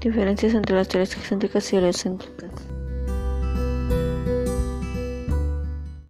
Diferencias entre las teorías excéntricas y heliocéntricas.